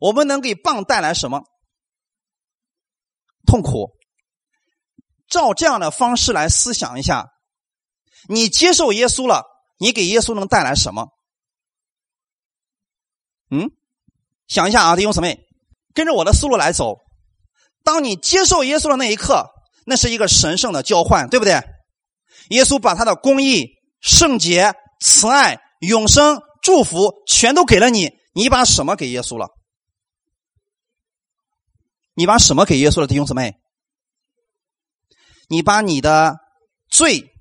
我们能给蚌带来什么？痛苦。照这样的方式来思想一下，你接受耶稣了，你给耶稣能带来什么？嗯，想一下啊，弟兄姊妹，跟着我的思路来走。当你接受耶稣的那一刻，那是一个神圣的交换，对不对？耶稣把他的公义、圣洁、慈爱、永生、祝福全都给了你，你把什么给耶稣了？你把什么给耶稣了，弟兄姊妹？你把你的罪、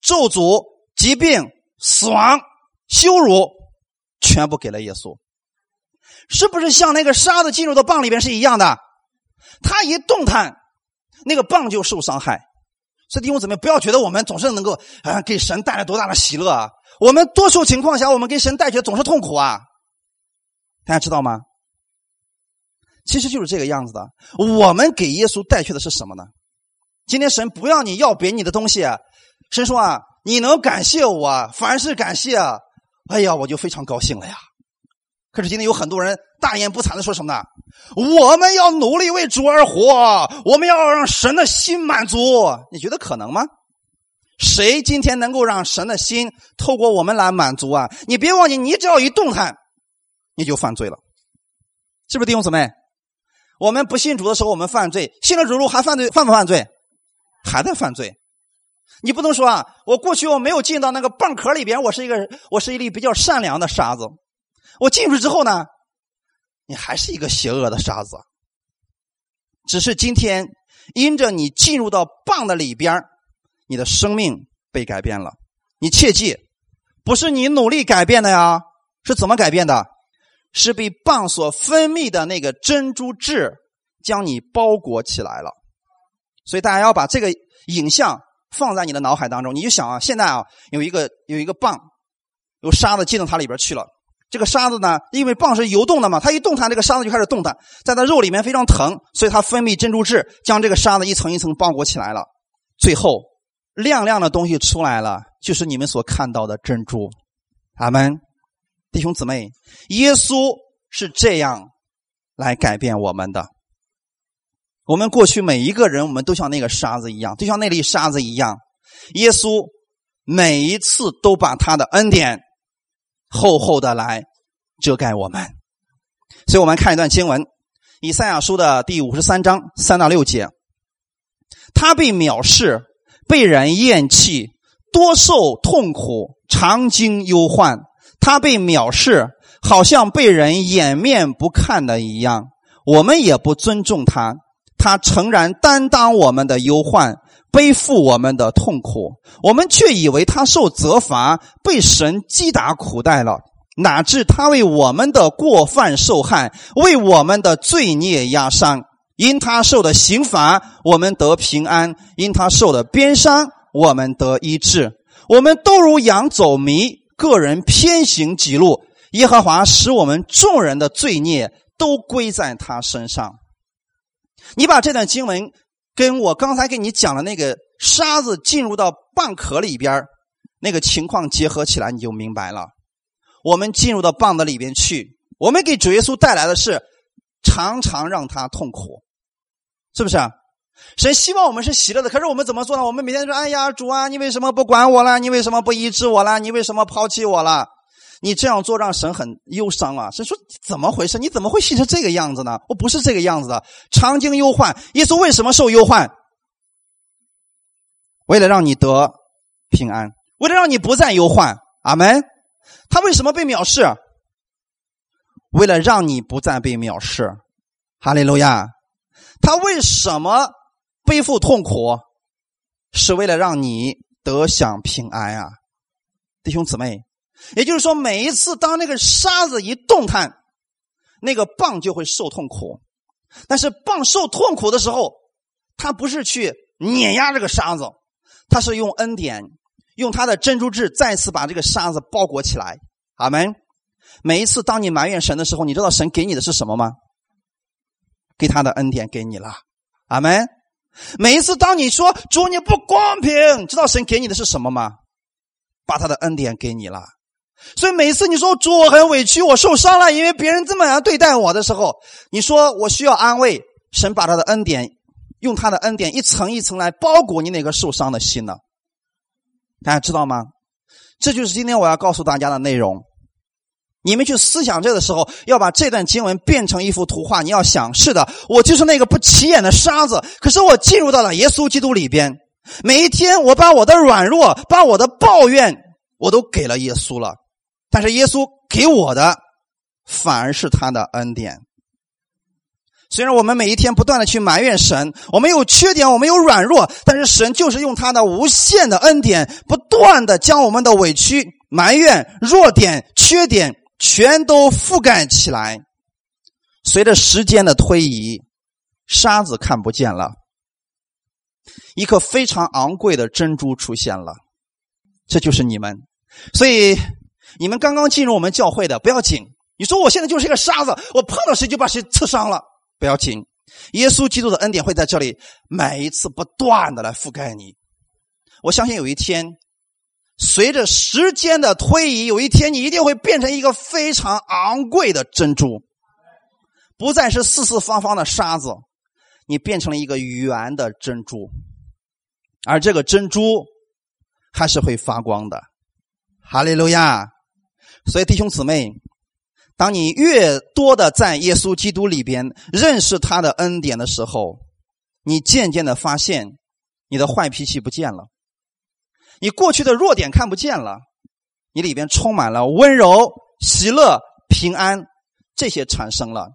咒诅、疾病、死亡、羞辱全部给了耶稣，是不是像那个沙子进入到蚌里边是一样的？它一动弹，那个蚌就受伤害。所以弟兄姊妹，不要觉得我们总是能够啊给神带来多大的喜乐啊！我们多数情况下，我们给神带去的总是痛苦啊！大家知道吗？其实就是这个样子的。我们给耶稣带去的是什么呢？今天神不要你要别你的东西，神说啊，你能感谢我，凡事感谢，哎呀，我就非常高兴了呀。可是今天有很多人大言不惭的说什么呢？我们要努力为主而活，我们要让神的心满足。你觉得可能吗？谁今天能够让神的心透过我们来满足啊？你别忘记，你只要一动弹，你就犯罪了，是不是弟兄姊妹？我们不信主的时候，我们犯罪；信了主后还犯罪，犯不犯罪？还在犯罪，你不能说啊！我过去我没有进到那个蚌壳里边，我是一个，我是一粒比较善良的沙子。我进去之后呢，你还是一个邪恶的沙子。只是今天因着你进入到蚌的里边，你的生命被改变了。你切记，不是你努力改变的呀，是怎么改变的？是被蚌所分泌的那个珍珠质将你包裹起来了。所以大家要把这个影像放在你的脑海当中，你就想啊，现在啊有一个有一个蚌，有沙子进到它里边去了。这个沙子呢，因为蚌是游动的嘛，它一动弹，这个沙子就开始动弹，在它肉里面非常疼，所以它分泌珍珠质，将这个沙子一层一层包裹起来了。最后亮亮的东西出来了，就是你们所看到的珍珠。阿门，弟兄姊妹，耶稣是这样来改变我们的。我们过去每一个人，我们都像那个沙子一样，就像那粒沙子一样。耶稣每一次都把他的恩典厚厚的来遮盖我们。所以我们看一段经文，《以赛亚书》的第五十三章三到六节：他被藐视，被人厌弃，多受痛苦，常经忧患。他被藐视，好像被人掩面不看的一样。我们也不尊重他。他诚然担当我们的忧患，背负我们的痛苦，我们却以为他受责罚，被神击打苦待了。哪知他为我们的过犯受害，为我们的罪孽压伤。因他受的刑罚，我们得平安；因他受的鞭伤，我们得医治。我们都如羊走迷，个人偏行己路。耶和华使我们众人的罪孽都归在他身上。你把这段经文跟我刚才给你讲的那个沙子进入到蚌壳里边那个情况结合起来，你就明白了。我们进入到蚌的里边去，我们给主耶稣带来的是常常让他痛苦，是不是啊？神希望我们是喜乐的，可是我们怎么做呢？我们每天说：“哎呀，主啊，你为什么不管我了？你为什么不医治我了？你为什么抛弃我了？”你这样做让神很忧伤啊！神说：“怎么回事？你怎么会信成这个样子呢？我不是这个样子的，常经忧患。耶稣为什么受忧患？为了让你得平安，为了让你不再忧患。阿门。他为什么被藐视？为了让你不再被藐视。哈利路亚。他为什么背负痛苦？是为了让你得享平安啊，弟兄姊妹。”也就是说，每一次当那个沙子一动弹，那个蚌就会受痛苦。但是蚌受痛苦的时候，它不是去碾压这个沙子，它是用恩典，用它的珍珠质再次把这个沙子包裹起来。阿门。每一次当你埋怨神的时候，你知道神给你的是什么吗？给他的恩典给你了。阿门。每一次当你说主你不公平，知道神给你的是什么吗？把他的恩典给你了。所以每次你说主我很委屈，我受伤了，因为别人这么样对待我的时候，你说我需要安慰，神把他的恩典，用他的恩典一层一层来包裹你那个受伤的心呢？大家知道吗？这就是今天我要告诉大家的内容。你们去思想这个时候，要把这段经文变成一幅图画。你要想，是的，我就是那个不起眼的沙子，可是我进入到了耶稣基督里边。每一天，我把我的软弱、把我的抱怨，我都给了耶稣了。但是耶稣给我的，反而是他的恩典。虽然我们每一天不断的去埋怨神，我们有缺点，我们有软弱，但是神就是用他的无限的恩典，不断的将我们的委屈、埋怨、弱点、缺点。全都覆盖起来。随着时间的推移，沙子看不见了，一颗非常昂贵的珍珠出现了。这就是你们，所以你们刚刚进入我们教会的不要紧。你说我现在就是一个沙子，我碰到谁就把谁刺伤了，不要紧。耶稣基督的恩典会在这里每一次不断的来覆盖你。我相信有一天。随着时间的推移，有一天你一定会变成一个非常昂贵的珍珠，不再是四四方方的沙子，你变成了一个圆的珍珠，而这个珍珠还是会发光的。哈利路亚！所以弟兄姊妹，当你越多的在耶稣基督里边认识他的恩典的时候，你渐渐的发现你的坏脾气不见了。你过去的弱点看不见了，你里边充满了温柔、喜乐、平安，这些产生了，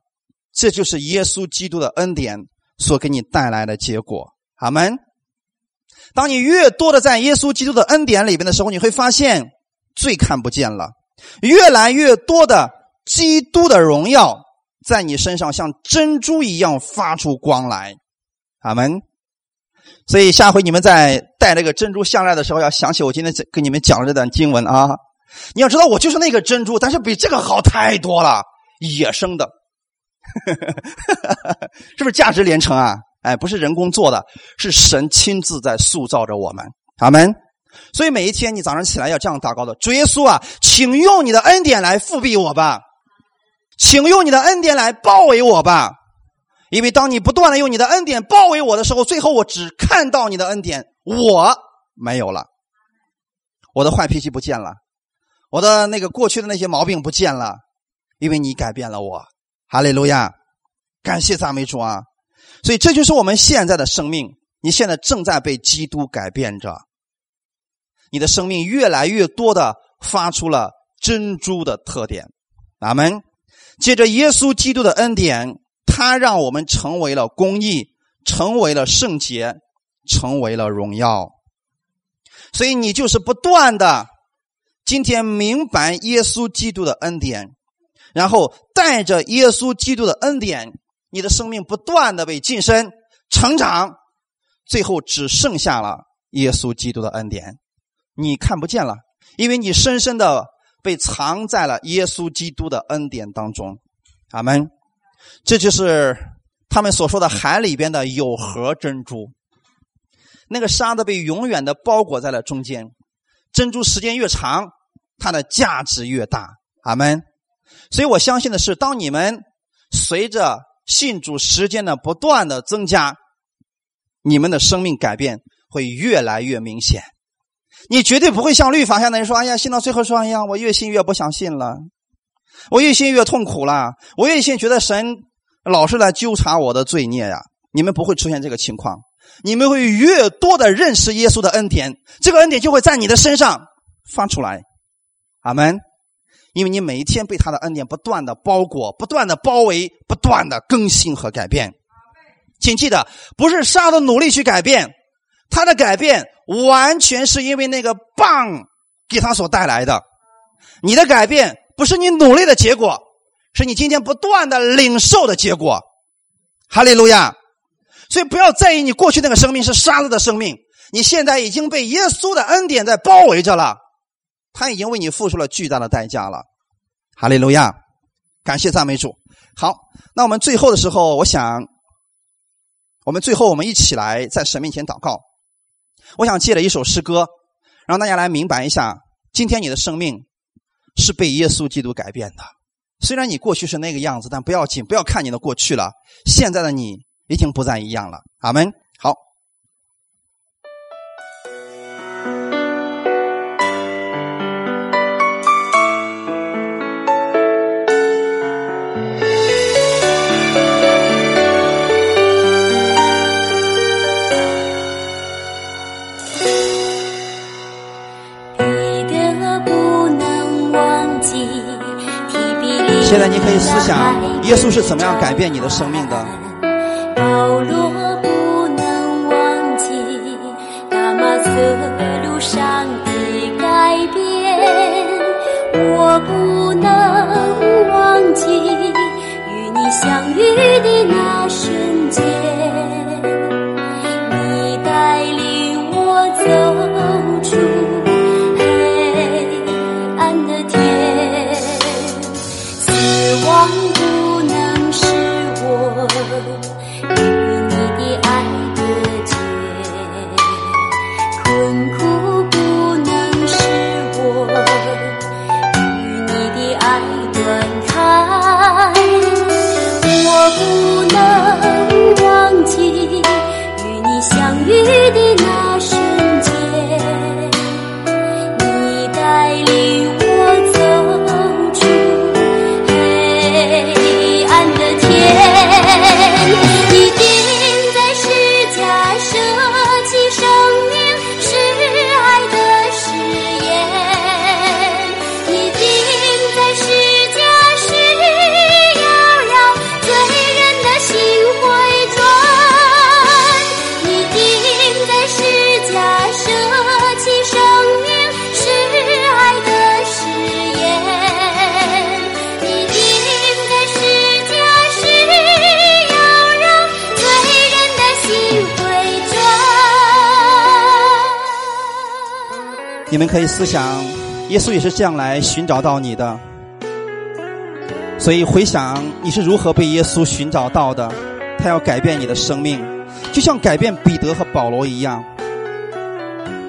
这就是耶稣基督的恩典所给你带来的结果。阿门。当你越多的在耶稣基督的恩典里边的时候，你会发现最看不见了，越来越多的基督的荣耀在你身上像珍珠一样发出光来。阿门。所以下回你们在戴那个珍珠项链的时候，要想起我今天跟你们讲的这段经文啊！你要知道，我就是那个珍珠，但是比这个好太多了，野生的，是不是价值连城啊？哎，不是人工做的，是神亲自在塑造着我们。阿门。所以每一天你早上起来要这样祷告的：主耶稣啊，请用你的恩典来复辟我吧，请用你的恩典来包围我吧。因为当你不断的用你的恩典包围我的时候，最后我只看到你的恩典，我没有了，我的坏脾气不见了，我的那个过去的那些毛病不见了，因为你改变了我，哈利路亚，感谢赞美主啊！所以这就是我们现在的生命，你现在正在被基督改变着，你的生命越来越多的发出了珍珠的特点，阿门。借着耶稣基督的恩典。他让我们成为了公义，成为了圣洁，成为了荣耀。所以你就是不断的，今天明白耶稣基督的恩典，然后带着耶稣基督的恩典，你的生命不断的被晋升、成长，最后只剩下了耶稣基督的恩典，你看不见了，因为你深深的被藏在了耶稣基督的恩典当中。阿门。这就是他们所说的海里边的有核珍珠，那个沙子被永远的包裹在了中间。珍珠时间越长，它的价值越大。阿门。所以我相信的是，当你们随着信主时间的不断的增加，你们的生命改变会越来越明显。你绝对不会像律法下的人说：“哎呀，信到最后说，哎呀，我越信越不相信了。”我越信越痛苦了，我越信觉得神老是来纠察我的罪孽呀。你们不会出现这个情况，你们会越多的认识耶稣的恩典，这个恩典就会在你的身上发出来。阿门。因为你每一天被他的恩典不断的包裹、不断的包围、不断的更新和改变。请记得，不是沙的努力去改变，他的改变完全是因为那个棒给他所带来的。你的改变。不是你努力的结果，是你今天不断的领受的结果。哈利路亚！所以不要在意你过去那个生命是沙子的生命，你现在已经被耶稣的恩典在包围着了，他已经为你付出了巨大的代价了。哈利路亚！感谢赞美主。好，那我们最后的时候，我想，我们最后我们一起来在神面前祷告。我想借着一首诗歌，让大家来明白一下，今天你的生命。是被耶稣基督改变的。虽然你过去是那个样子，但不要紧，不要看你的过去了。现在的你已经不再一样了。阿门。好。现在你可以思想，耶稣是怎么样改变你的生命的？保罗不能忘记大马色路上的改变，我不能忘记与你相遇的那瞬间，可以思想，耶稣也是这样来寻找到你的。所以回想你是如何被耶稣寻找到的，他要改变你的生命，就像改变彼得和保罗一样。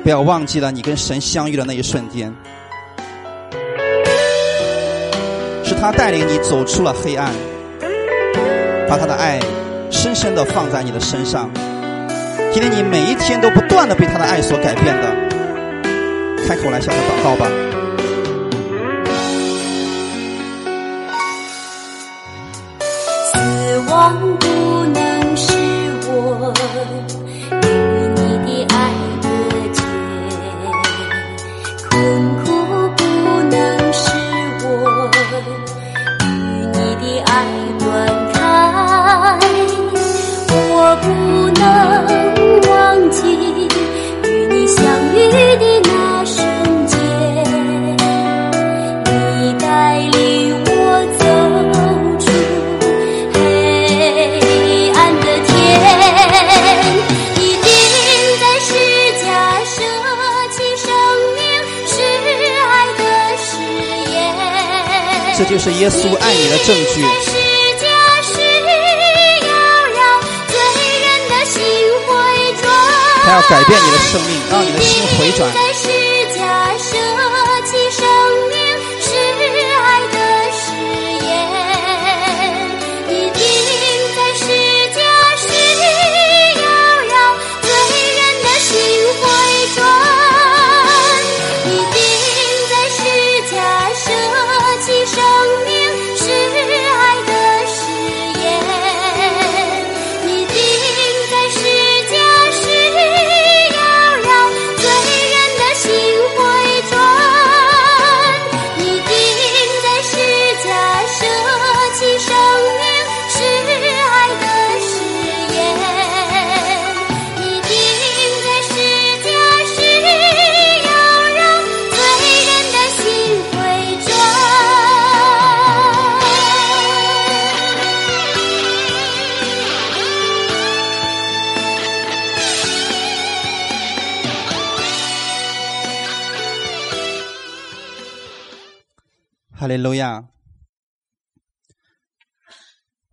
不要忘记了你跟神相遇的那一瞬间，是他带领你走出了黑暗，把他的爱深深的放在你的身上。今天你每一天都不断的被他的爱所改变的。开口来向他祷告吧。死亡就是耶稣爱你的证据。他要改变你的生命，让你的心回转。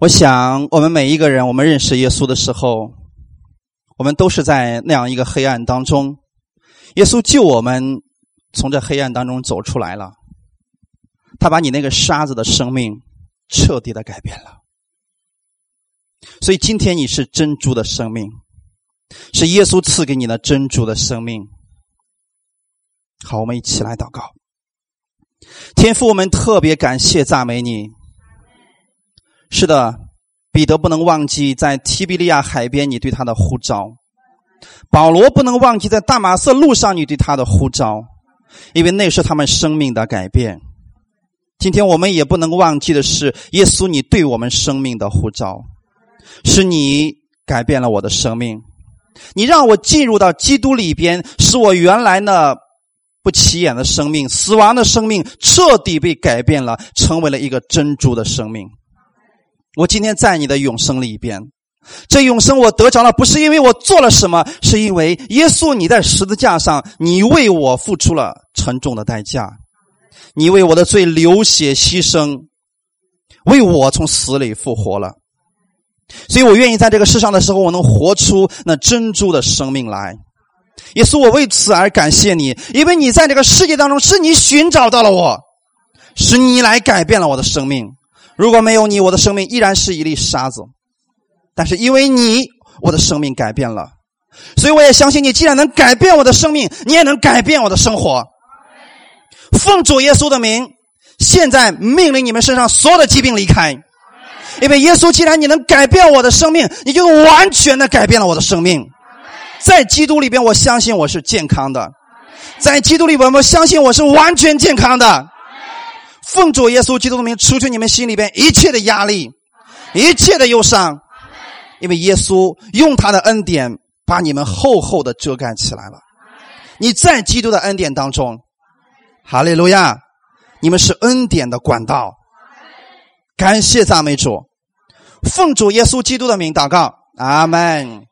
我想，我们每一个人，我们认识耶稣的时候，我们都是在那样一个黑暗当中。耶稣救我们从这黑暗当中走出来了。他把你那个沙子的生命彻底的改变了。所以今天你是珍珠的生命，是耶稣赐给你的珍珠的生命。好，我们一起来祷告。天父，我们特别感谢赞美你。是的，彼得不能忘记在提比利亚海边你对他的呼召；保罗不能忘记在大马色路上你对他的呼召，因为那是他们生命的改变。今天我们也不能忘记的是，耶稣你对我们生命的呼召，是你改变了我的生命，你让我进入到基督里边，使我原来呢。不起眼的生命，死亡的生命，彻底被改变了，成为了一个珍珠的生命。我今天在你的永生里边，这永生我得着了，不是因为我做了什么，是因为耶稣你在十字架上，你为我付出了沉重的代价，你为我的罪流血牺牲，为我从死里复活了。所以我愿意在这个世上的时候，我能活出那珍珠的生命来。耶稣，我为此而感谢你，因为你在这个世界当中，是你寻找到了我，是你来改变了我的生命。如果没有你，我的生命依然是一粒沙子。但是因为你，我的生命改变了，所以我也相信你。既然能改变我的生命，你也能改变我的生活。奉主耶稣的名，现在命令你们身上所有的疾病离开，因为耶稣，既然你能改变我的生命，你就完全的改变了我的生命。在基督里边，我相信我是健康的；在基督里边，我相信我是完全健康的。奉主耶稣基督的名，除去你们心里边一切的压力、一切的忧伤，因为耶稣用他的恩典把你们厚厚的遮盖起来了。你在基督的恩典当中，哈利路亚！你们是恩典的管道。感谢赞美主，奉主耶稣基督的名祷告，阿门。